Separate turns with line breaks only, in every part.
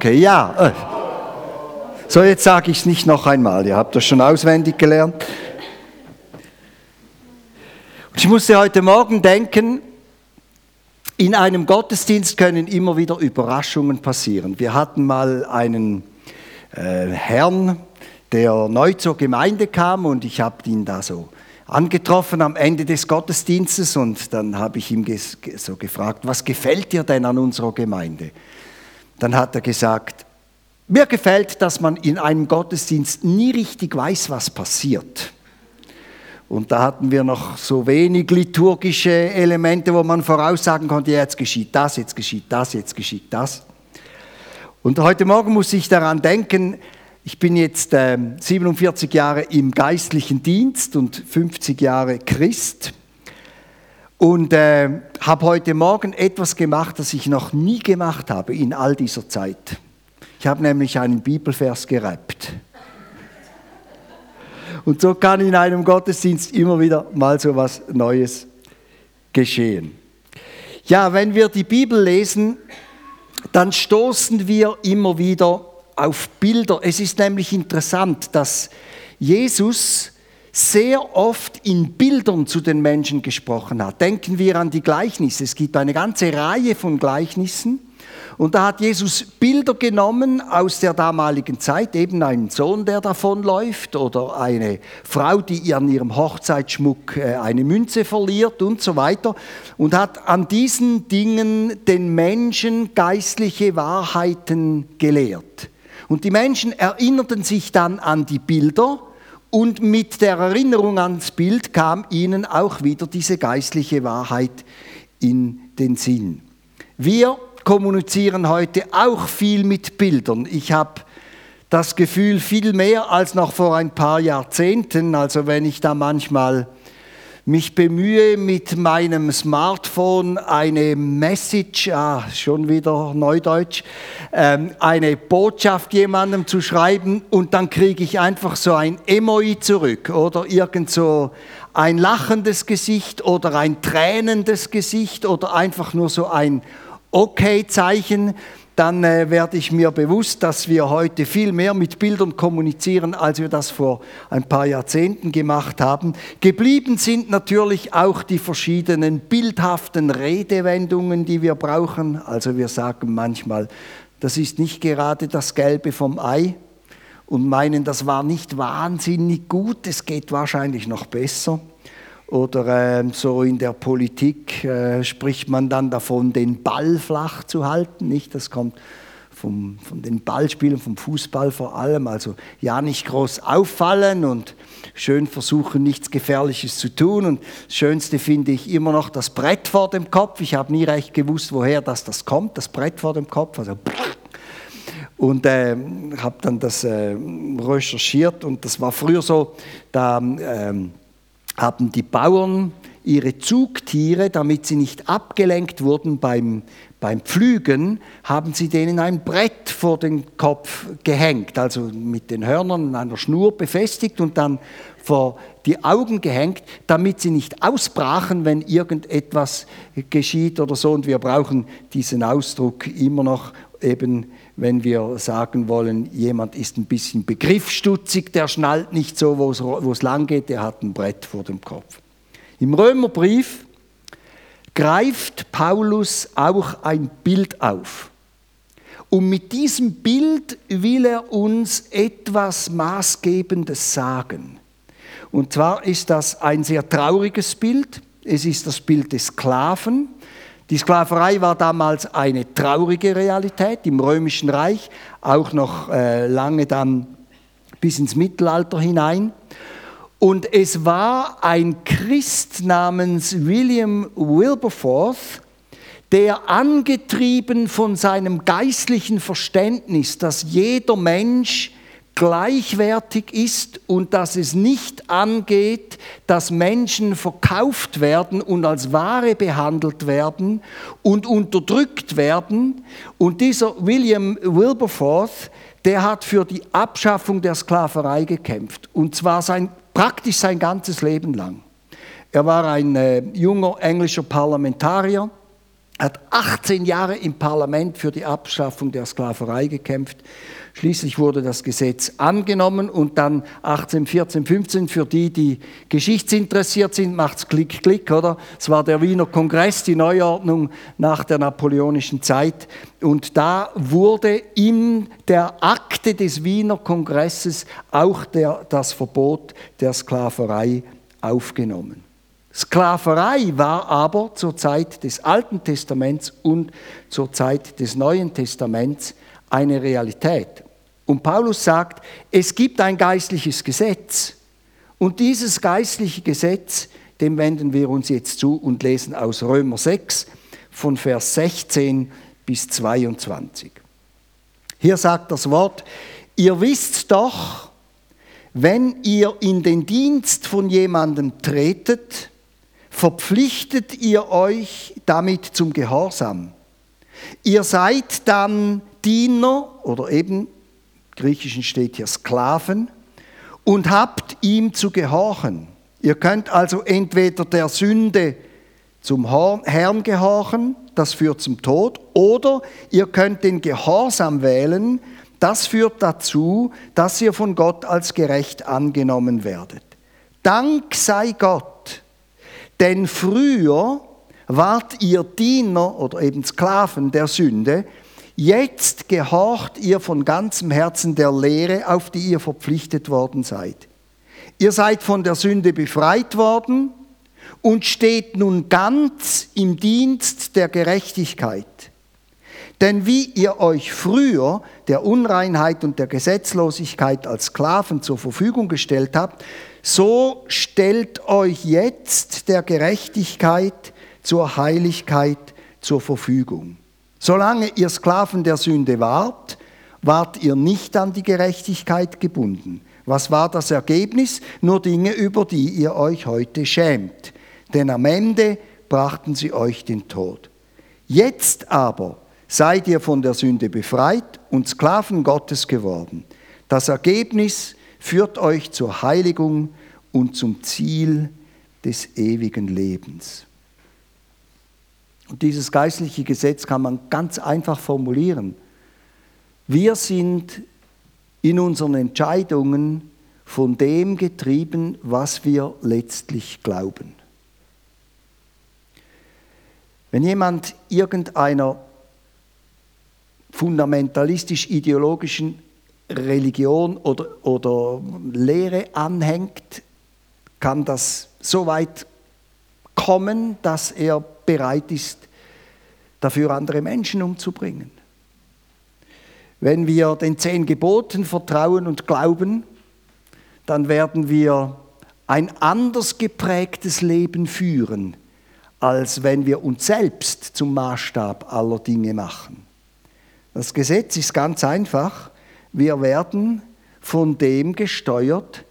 Okay, ja. Äh. So, jetzt sage ich es nicht noch einmal. Ihr habt das schon auswendig gelernt. Und ich musste heute Morgen denken, in einem Gottesdienst können immer wieder Überraschungen passieren. Wir hatten mal einen äh, Herrn, der neu zur Gemeinde kam und ich habe ihn da so angetroffen am Ende des Gottesdienstes und dann habe ich ihm so gefragt, was gefällt dir denn an unserer Gemeinde? Dann hat er gesagt, mir gefällt, dass man in einem Gottesdienst nie richtig weiß, was passiert. Und da hatten wir noch so wenig liturgische Elemente, wo man voraussagen konnte, jetzt geschieht das, jetzt geschieht das, jetzt geschieht das. Und heute Morgen muss ich daran denken, ich bin jetzt äh, 47 Jahre im geistlichen Dienst und 50 Jahre Christ und äh, habe heute Morgen etwas gemacht, das ich noch nie gemacht habe in all dieser Zeit. Ich habe nämlich einen Bibelvers gerappt. Und so kann in einem Gottesdienst immer wieder mal so was Neues geschehen. Ja, wenn wir die Bibel lesen, dann stoßen wir immer wieder auf Bilder. Es ist nämlich interessant, dass Jesus sehr oft in Bildern zu den Menschen gesprochen hat. Denken wir an die Gleichnisse. Es gibt eine ganze Reihe von Gleichnissen. Und da hat Jesus Bilder genommen aus der damaligen Zeit, eben einen Sohn, der davonläuft oder eine Frau, die an ihrem Hochzeitsschmuck äh, eine Münze verliert und so weiter. Und hat an diesen Dingen den Menschen geistliche Wahrheiten gelehrt. Und die Menschen erinnerten sich dann an die Bilder und mit der Erinnerung ans Bild kam ihnen auch wieder diese geistliche Wahrheit in den Sinn. Wir kommunizieren heute auch viel mit Bildern. Ich habe das Gefühl, viel mehr als noch vor ein paar Jahrzehnten. Also wenn ich da manchmal mich bemühe, mit meinem Smartphone eine Message, ah, schon wieder Neudeutsch, ähm, eine Botschaft jemandem zu schreiben und dann kriege ich einfach so ein Emoji zurück oder irgend so ein lachendes Gesicht oder ein tränendes Gesicht oder einfach nur so ein Okay-Zeichen, dann äh, werde ich mir bewusst, dass wir heute viel mehr mit Bildern kommunizieren, als wir das vor ein paar Jahrzehnten gemacht haben. Geblieben sind natürlich auch die verschiedenen bildhaften Redewendungen, die wir brauchen. Also wir sagen manchmal, das ist nicht gerade das Gelbe vom Ei und meinen, das war nicht wahnsinnig gut, es geht wahrscheinlich noch besser. Oder äh, so in der Politik äh, spricht man dann davon, den Ball flach zu halten. Nicht? Das kommt vom, von den Ballspielen, vom Fußball vor allem. Also ja, nicht groß auffallen und schön versuchen, nichts Gefährliches zu tun. Und das Schönste finde ich immer noch das Brett vor dem Kopf. Ich habe nie recht gewusst, woher das, das kommt, das Brett vor dem Kopf. Also und äh, habe dann das äh, recherchiert und das war früher so, da ähm, haben die Bauern ihre Zugtiere, damit sie nicht abgelenkt wurden beim, beim Pflügen, haben sie denen ein Brett vor den Kopf gehängt, also mit den Hörnern an einer Schnur befestigt und dann vor die Augen gehängt, damit sie nicht ausbrachen, wenn irgendetwas geschieht oder so. Und wir brauchen diesen Ausdruck immer noch eben wenn wir sagen wollen, jemand ist ein bisschen begriffsstutzig, der schnallt nicht so, wo es lang geht, der hat ein Brett vor dem Kopf. Im Römerbrief greift Paulus auch ein Bild auf. Und mit diesem Bild will er uns etwas Maßgebendes sagen. Und zwar ist das ein sehr trauriges Bild. Es ist das Bild des Sklaven, die Sklaverei war damals eine traurige Realität im römischen Reich, auch noch äh, lange dann bis ins Mittelalter hinein. Und es war ein Christ namens William Wilberforce, der angetrieben von seinem geistlichen Verständnis, dass jeder Mensch gleichwertig ist und dass es nicht angeht, dass Menschen verkauft werden und als Ware behandelt werden und unterdrückt werden. Und dieser William Wilberforce, der hat für die Abschaffung der Sklaverei gekämpft und zwar sein, praktisch sein ganzes Leben lang. Er war ein äh, junger englischer Parlamentarier hat 18 Jahre im Parlament für die Abschaffung der Sklaverei gekämpft. Schließlich wurde das Gesetz angenommen und dann 18, 14, 15 für die, die geschichtsinteressiert sind, macht's Klick, Klick, oder? Es war der Wiener Kongress, die Neuordnung nach der napoleonischen Zeit und da wurde in der Akte des Wiener Kongresses auch der, das Verbot der Sklaverei aufgenommen. Sklaverei war aber zur Zeit des Alten Testaments und zur Zeit des Neuen Testaments eine Realität. Und Paulus sagt, es gibt ein geistliches Gesetz. Und dieses geistliche Gesetz, dem wenden wir uns jetzt zu und lesen aus Römer 6 von Vers 16 bis 22. Hier sagt das Wort, ihr wisst doch, wenn ihr in den Dienst von jemandem tretet, verpflichtet ihr euch damit zum Gehorsam. Ihr seid dann Diener oder eben, im Griechischen steht hier Sklaven, und habt ihm zu gehorchen. Ihr könnt also entweder der Sünde zum Herrn gehorchen, das führt zum Tod, oder ihr könnt den Gehorsam wählen, das führt dazu, dass ihr von Gott als gerecht angenommen werdet. Dank sei Gott, denn früher wart ihr Diener oder eben Sklaven der Sünde, jetzt gehorcht ihr von ganzem Herzen der Lehre, auf die ihr verpflichtet worden seid. Ihr seid von der Sünde befreit worden und steht nun ganz im Dienst der Gerechtigkeit. Denn wie ihr euch früher der Unreinheit und der Gesetzlosigkeit als Sklaven zur Verfügung gestellt habt, so stellt euch jetzt der Gerechtigkeit zur Heiligkeit zur Verfügung. Solange ihr Sklaven der Sünde wart, wart ihr nicht an die Gerechtigkeit gebunden. Was war das Ergebnis? Nur Dinge, über die ihr euch heute schämt. Denn am Ende brachten sie euch den Tod. Jetzt aber seid ihr von der Sünde befreit und Sklaven Gottes geworden. Das Ergebnis führt euch zur Heiligung und zum Ziel des ewigen Lebens. Und dieses geistliche Gesetz kann man ganz einfach formulieren. Wir sind in unseren Entscheidungen von dem getrieben, was wir letztlich glauben. Wenn jemand irgendeiner fundamentalistisch-ideologischen Religion oder, oder Lehre anhängt, kann das so weit kommen, dass er bereit ist, dafür andere Menschen umzubringen. Wenn wir den zehn Geboten vertrauen und glauben, dann werden wir ein anders geprägtes Leben führen, als wenn wir uns selbst zum Maßstab aller Dinge machen. Das Gesetz ist ganz einfach. Wir werden von dem gesteuert,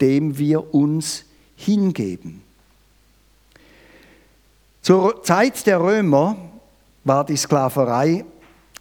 dem wir uns hingeben. Zur Zeit der Römer war die Sklaverei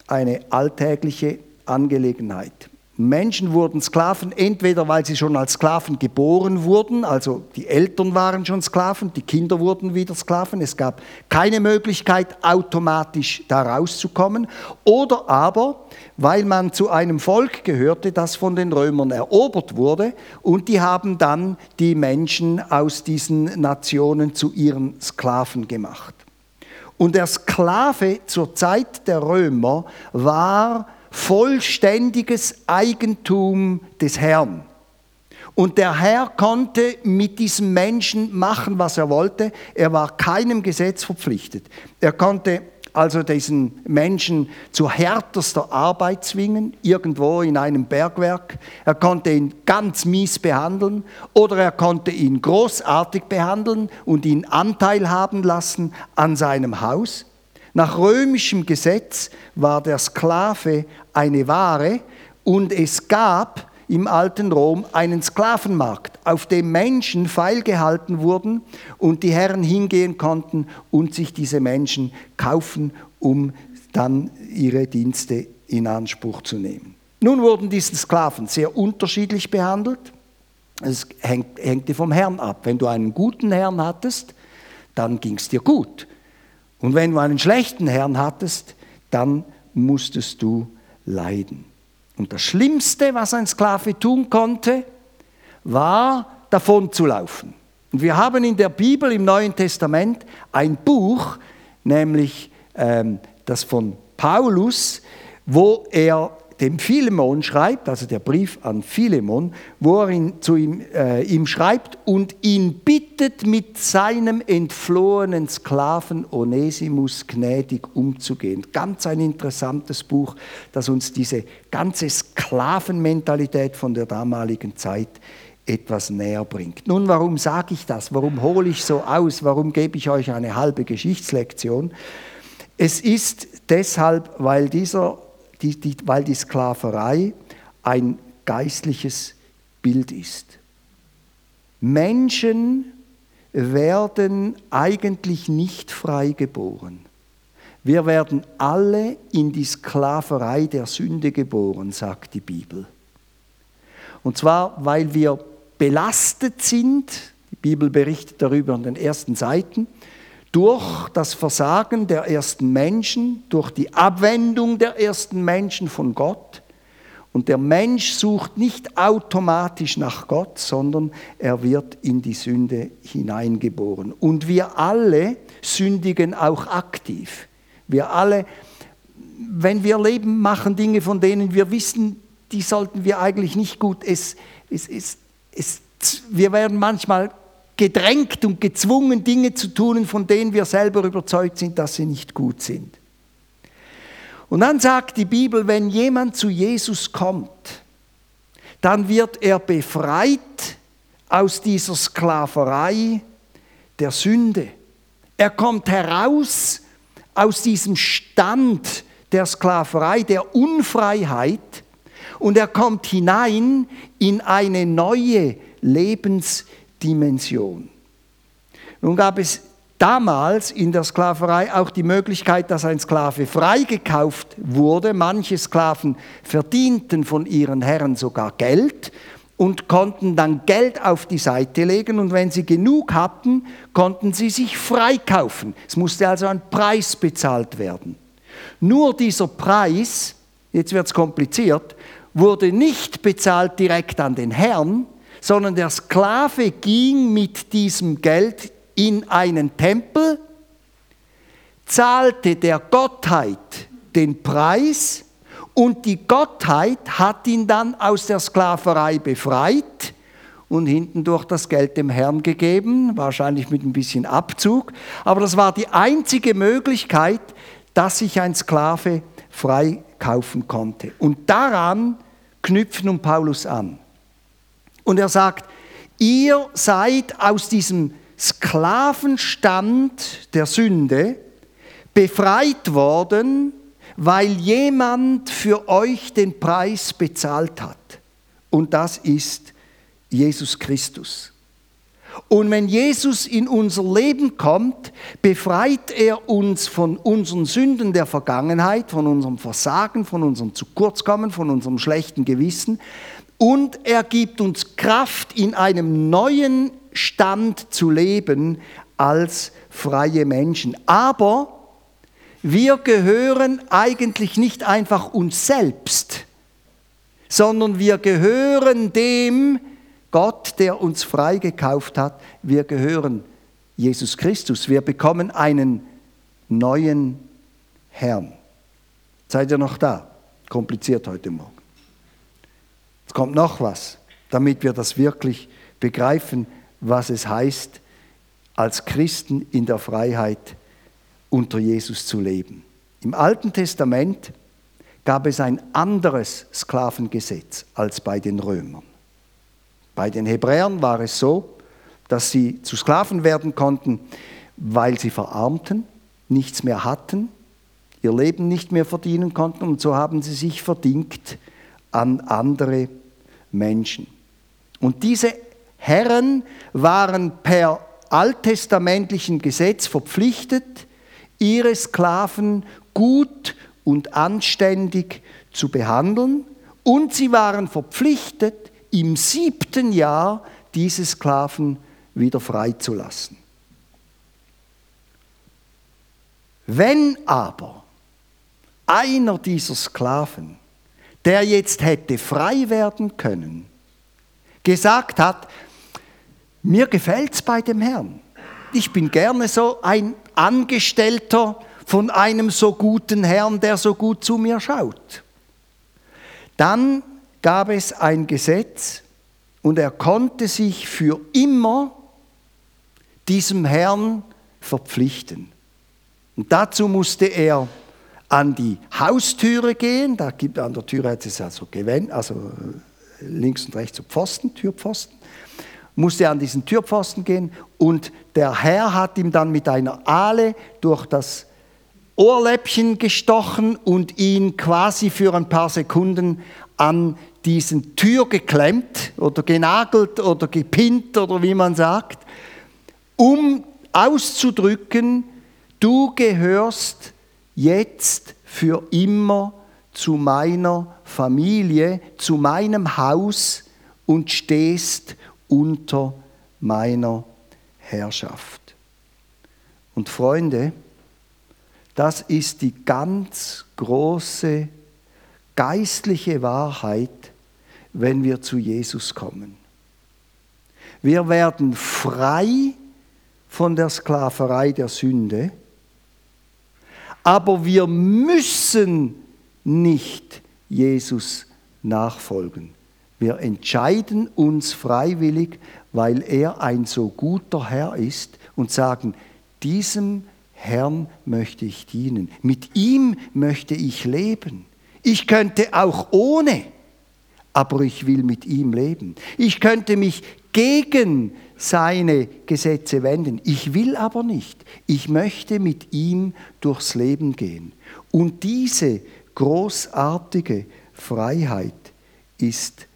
eine alltägliche Angelegenheit. Menschen wurden Sklaven, entweder weil sie schon als Sklaven geboren wurden, also die Eltern waren schon Sklaven, die Kinder wurden wieder Sklaven, es gab keine Möglichkeit, automatisch da rauszukommen, oder aber weil man zu einem Volk gehörte, das von den Römern erobert wurde, und die haben dann die Menschen aus diesen Nationen zu ihren Sklaven gemacht. Und der Sklave zur Zeit der Römer war vollständiges Eigentum des Herrn. Und der Herr konnte mit diesem Menschen machen, was er wollte. Er war keinem Gesetz verpflichtet. Er konnte also diesen Menschen zu härterster Arbeit zwingen, irgendwo in einem Bergwerk. Er konnte ihn ganz mies behandeln oder er konnte ihn großartig behandeln und ihn Anteil haben lassen an seinem Haus. Nach römischem Gesetz war der Sklave eine Ware und es gab im alten Rom einen Sklavenmarkt, auf dem Menschen feilgehalten wurden und die Herren hingehen konnten und sich diese Menschen kaufen, um dann ihre Dienste in Anspruch zu nehmen. Nun wurden diese Sklaven sehr unterschiedlich behandelt. Es hängte vom Herrn ab. Wenn du einen guten Herrn hattest, dann ging es dir gut. Und wenn du einen schlechten Herrn hattest, dann musstest du leiden. Und das Schlimmste, was ein Sklave tun konnte, war davon zu laufen. Und wir haben in der Bibel im Neuen Testament ein Buch, nämlich ähm, das von Paulus, wo er dem Philemon schreibt, also der Brief an Philemon, wo er ihn, zu ihm, äh, ihm schreibt und ihn bittet, mit seinem entflohenen Sklaven Onesimus gnädig umzugehen. Ganz ein interessantes Buch, das uns diese ganze Sklavenmentalität von der damaligen Zeit etwas näher bringt. Nun, warum sage ich das? Warum hole ich so aus? Warum gebe ich euch eine halbe Geschichtslektion? Es ist deshalb, weil dieser die, die, weil die Sklaverei ein geistliches Bild ist. Menschen werden eigentlich nicht frei geboren. Wir werden alle in die Sklaverei der Sünde geboren, sagt die Bibel. Und zwar, weil wir belastet sind, die Bibel berichtet darüber an den ersten Seiten, durch das Versagen der ersten Menschen, durch die Abwendung der ersten Menschen von Gott. Und der Mensch sucht nicht automatisch nach Gott, sondern er wird in die Sünde hineingeboren. Und wir alle sündigen auch aktiv. Wir alle, wenn wir leben, machen Dinge, von denen wir wissen, die sollten wir eigentlich nicht gut. Es, es, es, es, wir werden manchmal gedrängt und gezwungen, Dinge zu tun, von denen wir selber überzeugt sind, dass sie nicht gut sind. Und dann sagt die Bibel, wenn jemand zu Jesus kommt, dann wird er befreit aus dieser Sklaverei der Sünde. Er kommt heraus aus diesem Stand der Sklaverei, der Unfreiheit und er kommt hinein in eine neue Lebensweise. Dimension. Nun gab es damals in der Sklaverei auch die Möglichkeit, dass ein Sklave freigekauft wurde. Manche Sklaven verdienten von ihren Herren sogar Geld und konnten dann Geld auf die Seite legen und wenn sie genug hatten, konnten sie sich freikaufen. Es musste also ein Preis bezahlt werden. Nur dieser Preis, jetzt wird es kompliziert, wurde nicht bezahlt direkt an den Herrn, sondern der Sklave ging mit diesem Geld in einen Tempel, zahlte der Gottheit den Preis und die Gottheit hat ihn dann aus der Sklaverei befreit und hinten durch das Geld dem Herrn gegeben, wahrscheinlich mit ein bisschen Abzug. Aber das war die einzige Möglichkeit, dass sich ein Sklave freikaufen konnte. Und daran knüpft nun Paulus an. Und er sagt, ihr seid aus diesem Sklavenstand der Sünde befreit worden, weil jemand für euch den Preis bezahlt hat. Und das ist Jesus Christus. Und wenn Jesus in unser Leben kommt, befreit er uns von unseren Sünden der Vergangenheit, von unserem Versagen, von unserem Zukurzkommen, von unserem schlechten Gewissen, und er gibt uns Kraft, in einem neuen Stand zu leben als freie Menschen. Aber wir gehören eigentlich nicht einfach uns selbst, sondern wir gehören dem Gott, der uns freigekauft hat. Wir gehören Jesus Christus. Wir bekommen einen neuen Herrn. Seid ihr noch da? Kompliziert heute Morgen. Es kommt noch was, damit wir das wirklich begreifen, was es heißt, als Christen in der Freiheit unter Jesus zu leben. Im Alten Testament gab es ein anderes Sklavengesetz als bei den Römern. Bei den Hebräern war es so, dass sie zu Sklaven werden konnten, weil sie verarmten, nichts mehr hatten, ihr Leben nicht mehr verdienen konnten und so haben sie sich verdingt an andere Menschen. Und diese Herren waren per alttestamentlichen Gesetz verpflichtet, ihre Sklaven gut und anständig zu behandeln und sie waren verpflichtet, im siebten Jahr diese Sklaven wieder freizulassen. Wenn aber einer dieser Sklaven, der jetzt hätte frei werden können, gesagt hat, mir gefällt's bei dem Herrn. Ich bin gerne so ein Angestellter von einem so guten Herrn, der so gut zu mir schaut. Dann gab es ein Gesetz und er konnte sich für immer diesem Herrn verpflichten. Und dazu musste er an die Haustüre gehen, da gibt an der Türe hat es also Gewänd, also links und rechts so Pfosten, Türpfosten, musste an diesen Türpfosten gehen und der Herr hat ihm dann mit einer Ahle durch das Ohrläppchen gestochen und ihn quasi für ein paar Sekunden an diesen Tür geklemmt oder genagelt oder gepinnt oder wie man sagt, um auszudrücken, du gehörst jetzt für immer zu meiner Familie, zu meinem Haus und stehst unter meiner Herrschaft. Und Freunde, das ist die ganz große geistliche Wahrheit, wenn wir zu Jesus kommen. Wir werden frei von der Sklaverei der Sünde, aber wir müssen nicht Jesus nachfolgen. Wir entscheiden uns freiwillig, weil er ein so guter Herr ist und sagen, diesem Herrn möchte ich dienen, mit ihm möchte ich leben. Ich könnte auch ohne, aber ich will mit ihm leben. Ich könnte mich gegen seine Gesetze wenden. Ich will aber nicht. Ich möchte mit ihm durchs Leben gehen. Und diese großartige Freiheit ist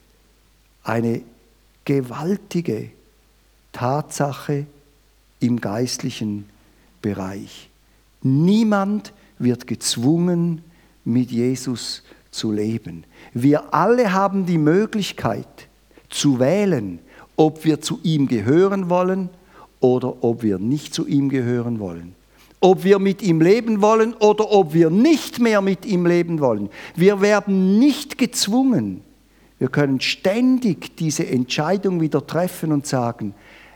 eine gewaltige Tatsache im geistlichen Bereich. Niemand wird gezwungen, mit Jesus zu leben. Wir alle haben die Möglichkeit zu wählen, ob wir zu ihm gehören wollen oder ob wir nicht zu ihm gehören wollen. Ob wir mit ihm leben wollen oder ob wir nicht mehr mit ihm leben wollen. Wir werden nicht gezwungen. Wir können ständig diese Entscheidung wieder treffen und sagen,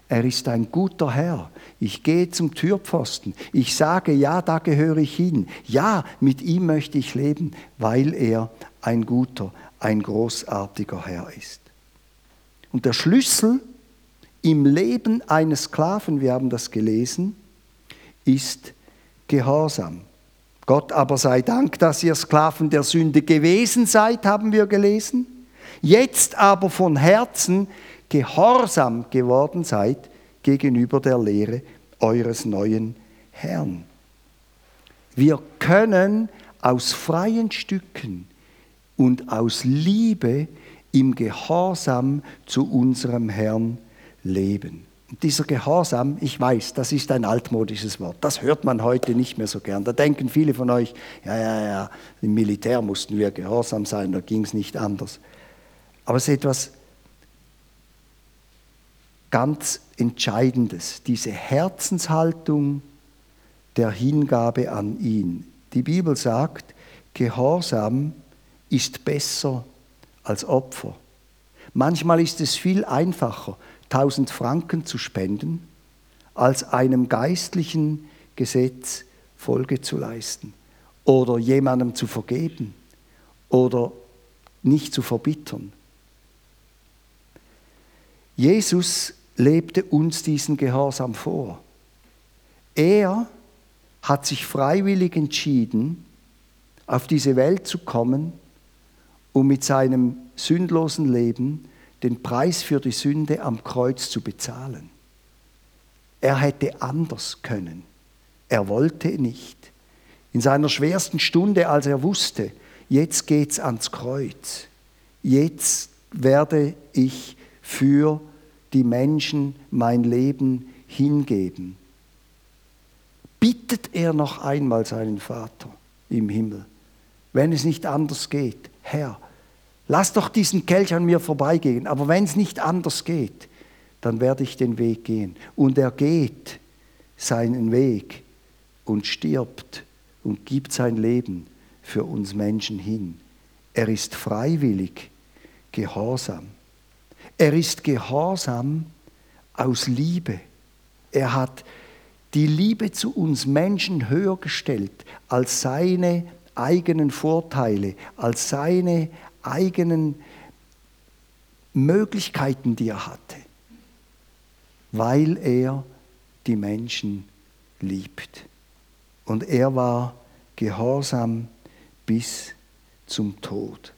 er ist ein guter Herr. Ich gehe zum Türpfosten. Ich sage, ja, da gehöre ich hin. Ja, mit ihm möchte ich leben, weil er ein guter, ein großartiger Herr ist. Und der Schlüssel im Leben eines Sklaven, wir haben das gelesen, ist Gehorsam. Gott aber sei Dank, dass ihr Sklaven der Sünde gewesen seid, haben wir gelesen. Jetzt aber von Herzen gehorsam geworden seid gegenüber der Lehre eures neuen Herrn. Wir können aus freien Stücken und aus Liebe im Gehorsam zu unserem Herrn leben. Und dieser Gehorsam, ich weiß, das ist ein altmodisches Wort. Das hört man heute nicht mehr so gern. Da denken viele von euch, ja, ja, ja, im Militär mussten wir gehorsam sein, da ging es nicht anders. Aber es ist etwas ganz Entscheidendes, diese Herzenshaltung der Hingabe an ihn. Die Bibel sagt, Gehorsam ist besser als Opfer. Manchmal ist es viel einfacher, 1000 Franken zu spenden, als einem geistlichen Gesetz Folge zu leisten oder jemandem zu vergeben oder nicht zu verbittern. Jesus lebte uns diesen Gehorsam vor. Er hat sich freiwillig entschieden, auf diese Welt zu kommen, um mit seinem sündlosen Leben den Preis für die Sünde am Kreuz zu bezahlen. Er hätte anders können. Er wollte nicht. In seiner schwersten Stunde, als er wusste, jetzt geht's ans Kreuz. Jetzt werde ich für die Menschen mein Leben hingeben. Bittet er noch einmal seinen Vater im Himmel, wenn es nicht anders geht, Herr, lass doch diesen Kelch an mir vorbeigehen, aber wenn es nicht anders geht, dann werde ich den Weg gehen. Und er geht seinen Weg und stirbt und gibt sein Leben für uns Menschen hin. Er ist freiwillig gehorsam. Er ist gehorsam aus Liebe. Er hat die Liebe zu uns Menschen höher gestellt als seine eigenen Vorteile, als seine eigenen Möglichkeiten, die er hatte, weil er die Menschen liebt. Und er war gehorsam bis zum Tod.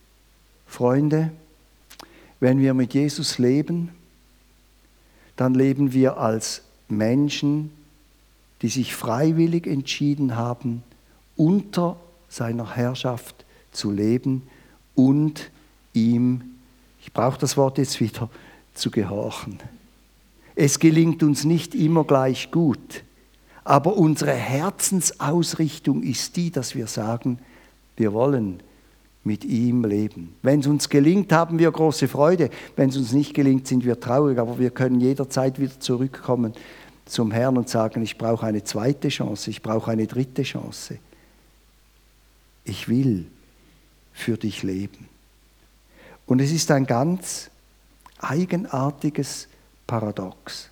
Freunde, wenn wir mit Jesus leben, dann leben wir als Menschen, die sich freiwillig entschieden haben, unter seiner Herrschaft zu leben und ihm, ich brauche das Wort jetzt wieder, zu gehorchen. Es gelingt uns nicht immer gleich gut, aber unsere Herzensausrichtung ist die, dass wir sagen, wir wollen mit ihm leben. Wenn es uns gelingt, haben wir große Freude. Wenn es uns nicht gelingt, sind wir traurig, aber wir können jederzeit wieder zurückkommen zum Herrn und sagen, ich brauche eine zweite Chance, ich brauche eine dritte Chance. Ich will für dich leben. Und es ist ein ganz eigenartiges Paradox.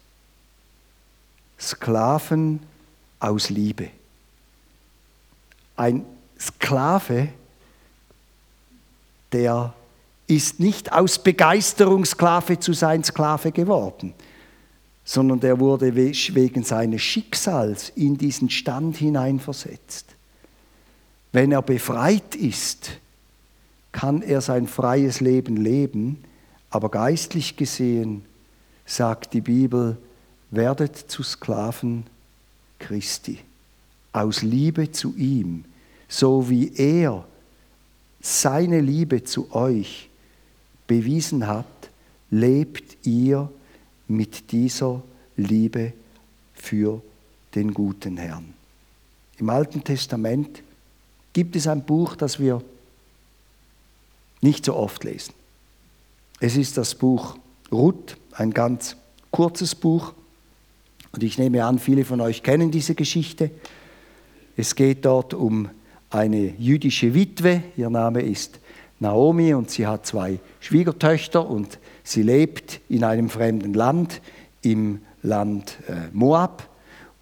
Sklaven aus Liebe. Ein Sklave, der ist nicht aus Begeisterung Sklave zu sein Sklave geworden, sondern der wurde wegen seines Schicksals in diesen Stand hineinversetzt. Wenn er befreit ist, kann er sein freies Leben leben, aber geistlich gesehen sagt die Bibel, werdet zu Sklaven Christi, aus Liebe zu ihm, so wie er seine Liebe zu euch bewiesen hat, lebt ihr mit dieser Liebe für den guten Herrn. Im Alten Testament gibt es ein Buch, das wir nicht so oft lesen. Es ist das Buch Ruth, ein ganz kurzes Buch. Und ich nehme an, viele von euch kennen diese Geschichte. Es geht dort um eine jüdische Witwe, ihr Name ist Naomi und sie hat zwei Schwiegertöchter und sie lebt in einem fremden Land, im Land äh, Moab.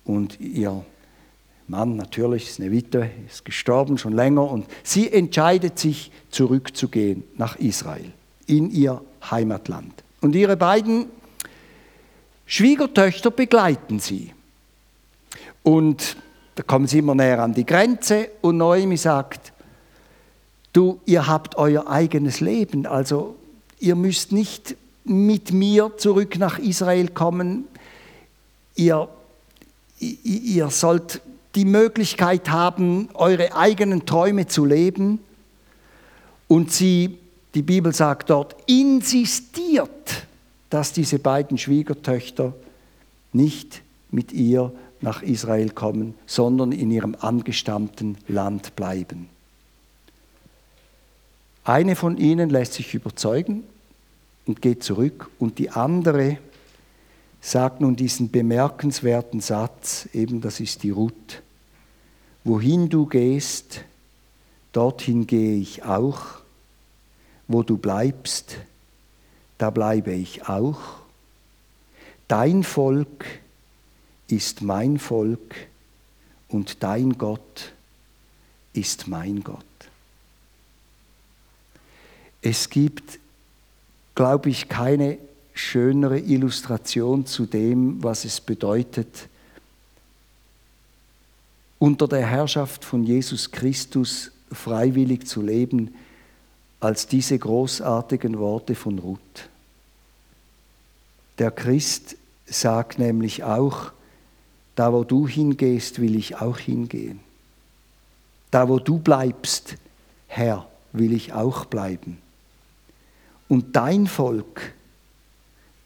Und ihr Mann natürlich ist eine Witwe, ist gestorben schon länger und sie entscheidet sich zurückzugehen nach Israel, in ihr Heimatland. Und ihre beiden Schwiegertöchter begleiten sie. Und da kommen sie immer näher an die Grenze und Noemi sagt, du, ihr habt euer eigenes Leben, also ihr müsst nicht mit mir zurück nach Israel kommen, ihr, ihr sollt die Möglichkeit haben, eure eigenen Träume zu leben. Und sie, die Bibel sagt dort, insistiert, dass diese beiden Schwiegertöchter nicht mit ihr nach Israel kommen, sondern in ihrem angestammten Land bleiben. Eine von ihnen lässt sich überzeugen und geht zurück und die andere sagt nun diesen bemerkenswerten Satz, eben das ist die Ruth, wohin du gehst, dorthin gehe ich auch, wo du bleibst, da bleibe ich auch. Dein Volk ist mein Volk und dein Gott ist mein Gott. Es gibt, glaube ich, keine schönere Illustration zu dem, was es bedeutet, unter der Herrschaft von Jesus Christus freiwillig zu leben, als diese großartigen Worte von Ruth. Der Christ sagt nämlich auch, da wo du hingehst, will ich auch hingehen. Da wo du bleibst, Herr, will ich auch bleiben. Und dein Volk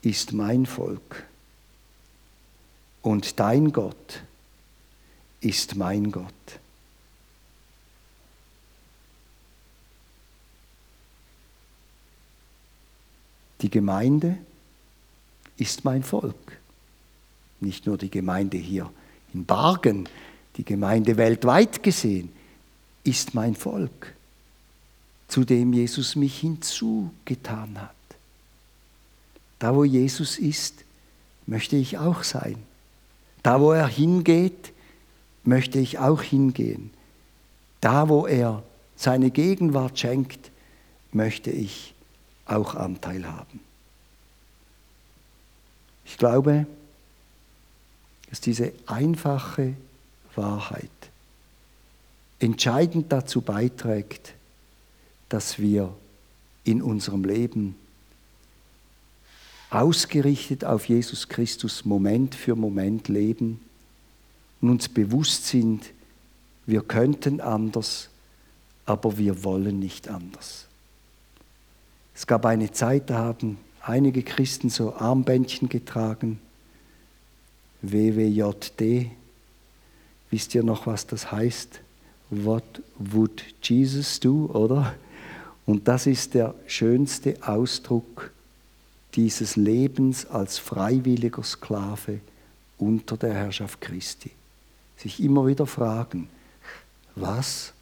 ist mein Volk. Und dein Gott ist mein Gott. Die Gemeinde ist mein Volk. Nicht nur die Gemeinde hier in Bargen, die Gemeinde weltweit gesehen, ist mein Volk, zu dem Jesus mich hinzugetan hat. Da, wo Jesus ist, möchte ich auch sein. Da, wo er hingeht, möchte ich auch hingehen. Da, wo er seine Gegenwart schenkt, möchte ich auch Anteil haben. Ich glaube, dass diese einfache Wahrheit entscheidend dazu beiträgt, dass wir in unserem Leben ausgerichtet auf Jesus Christus Moment für Moment leben und uns bewusst sind, wir könnten anders, aber wir wollen nicht anders. Es gab eine Zeit, da haben einige Christen so Armbändchen getragen, WWJD. Wisst ihr noch, was das heißt? What would Jesus do, oder? Und das ist der schönste Ausdruck dieses Lebens als freiwilliger Sklave unter der Herrschaft Christi. Sich immer wieder fragen, was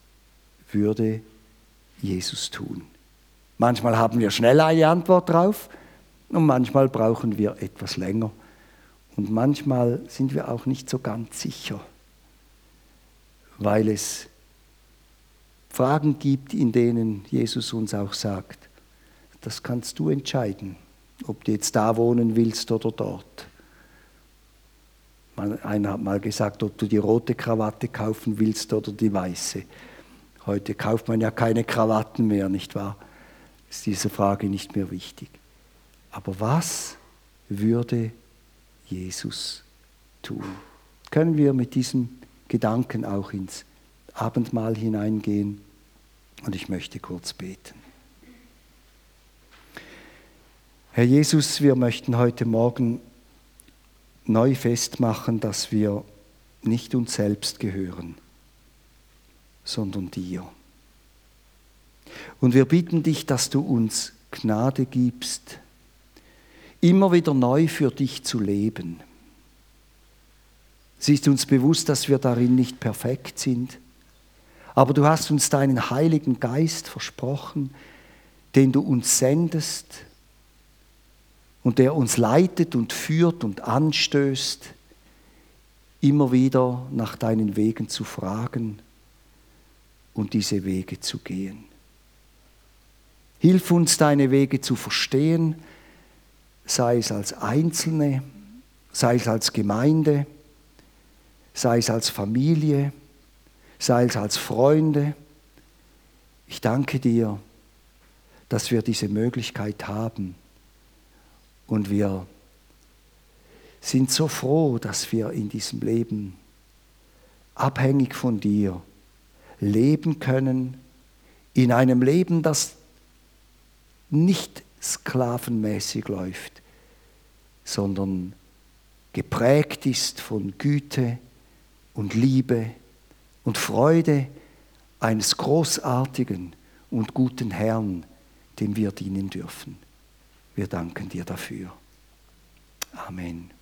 würde Jesus tun? Manchmal haben wir schnell eine Antwort drauf und manchmal brauchen wir etwas länger. Und manchmal sind wir auch nicht so ganz sicher, weil es Fragen gibt, in denen Jesus uns auch sagt, das kannst du entscheiden, ob du jetzt da wohnen willst oder dort. Einer hat mal gesagt, ob du die rote Krawatte kaufen willst oder die weiße. Heute kauft man ja keine Krawatten mehr, nicht wahr? Ist diese Frage nicht mehr wichtig. Aber was würde Jesus tun? Können wir mit diesem Gedanken auch ins Abendmahl hineingehen? Und ich möchte kurz beten. Herr Jesus, wir möchten heute Morgen neu festmachen, dass wir nicht uns selbst gehören, sondern dir. Und wir bitten dich, dass du uns Gnade gibst, immer wieder neu für dich zu leben. Es ist uns bewusst, dass wir darin nicht perfekt sind, aber du hast uns deinen Heiligen Geist versprochen, den du uns sendest und der uns leitet und führt und anstößt, immer wieder nach deinen Wegen zu fragen und diese Wege zu gehen. Hilf uns, deine Wege zu verstehen, sei es als Einzelne, sei es als Gemeinde, sei es als Familie, sei es als Freunde. Ich danke dir, dass wir diese Möglichkeit haben und wir sind so froh, dass wir in diesem Leben abhängig von dir leben können, in einem Leben, das nicht sklavenmäßig läuft, sondern geprägt ist von Güte und Liebe und Freude eines großartigen und guten Herrn, dem wir dienen dürfen. Wir danken dir dafür. Amen.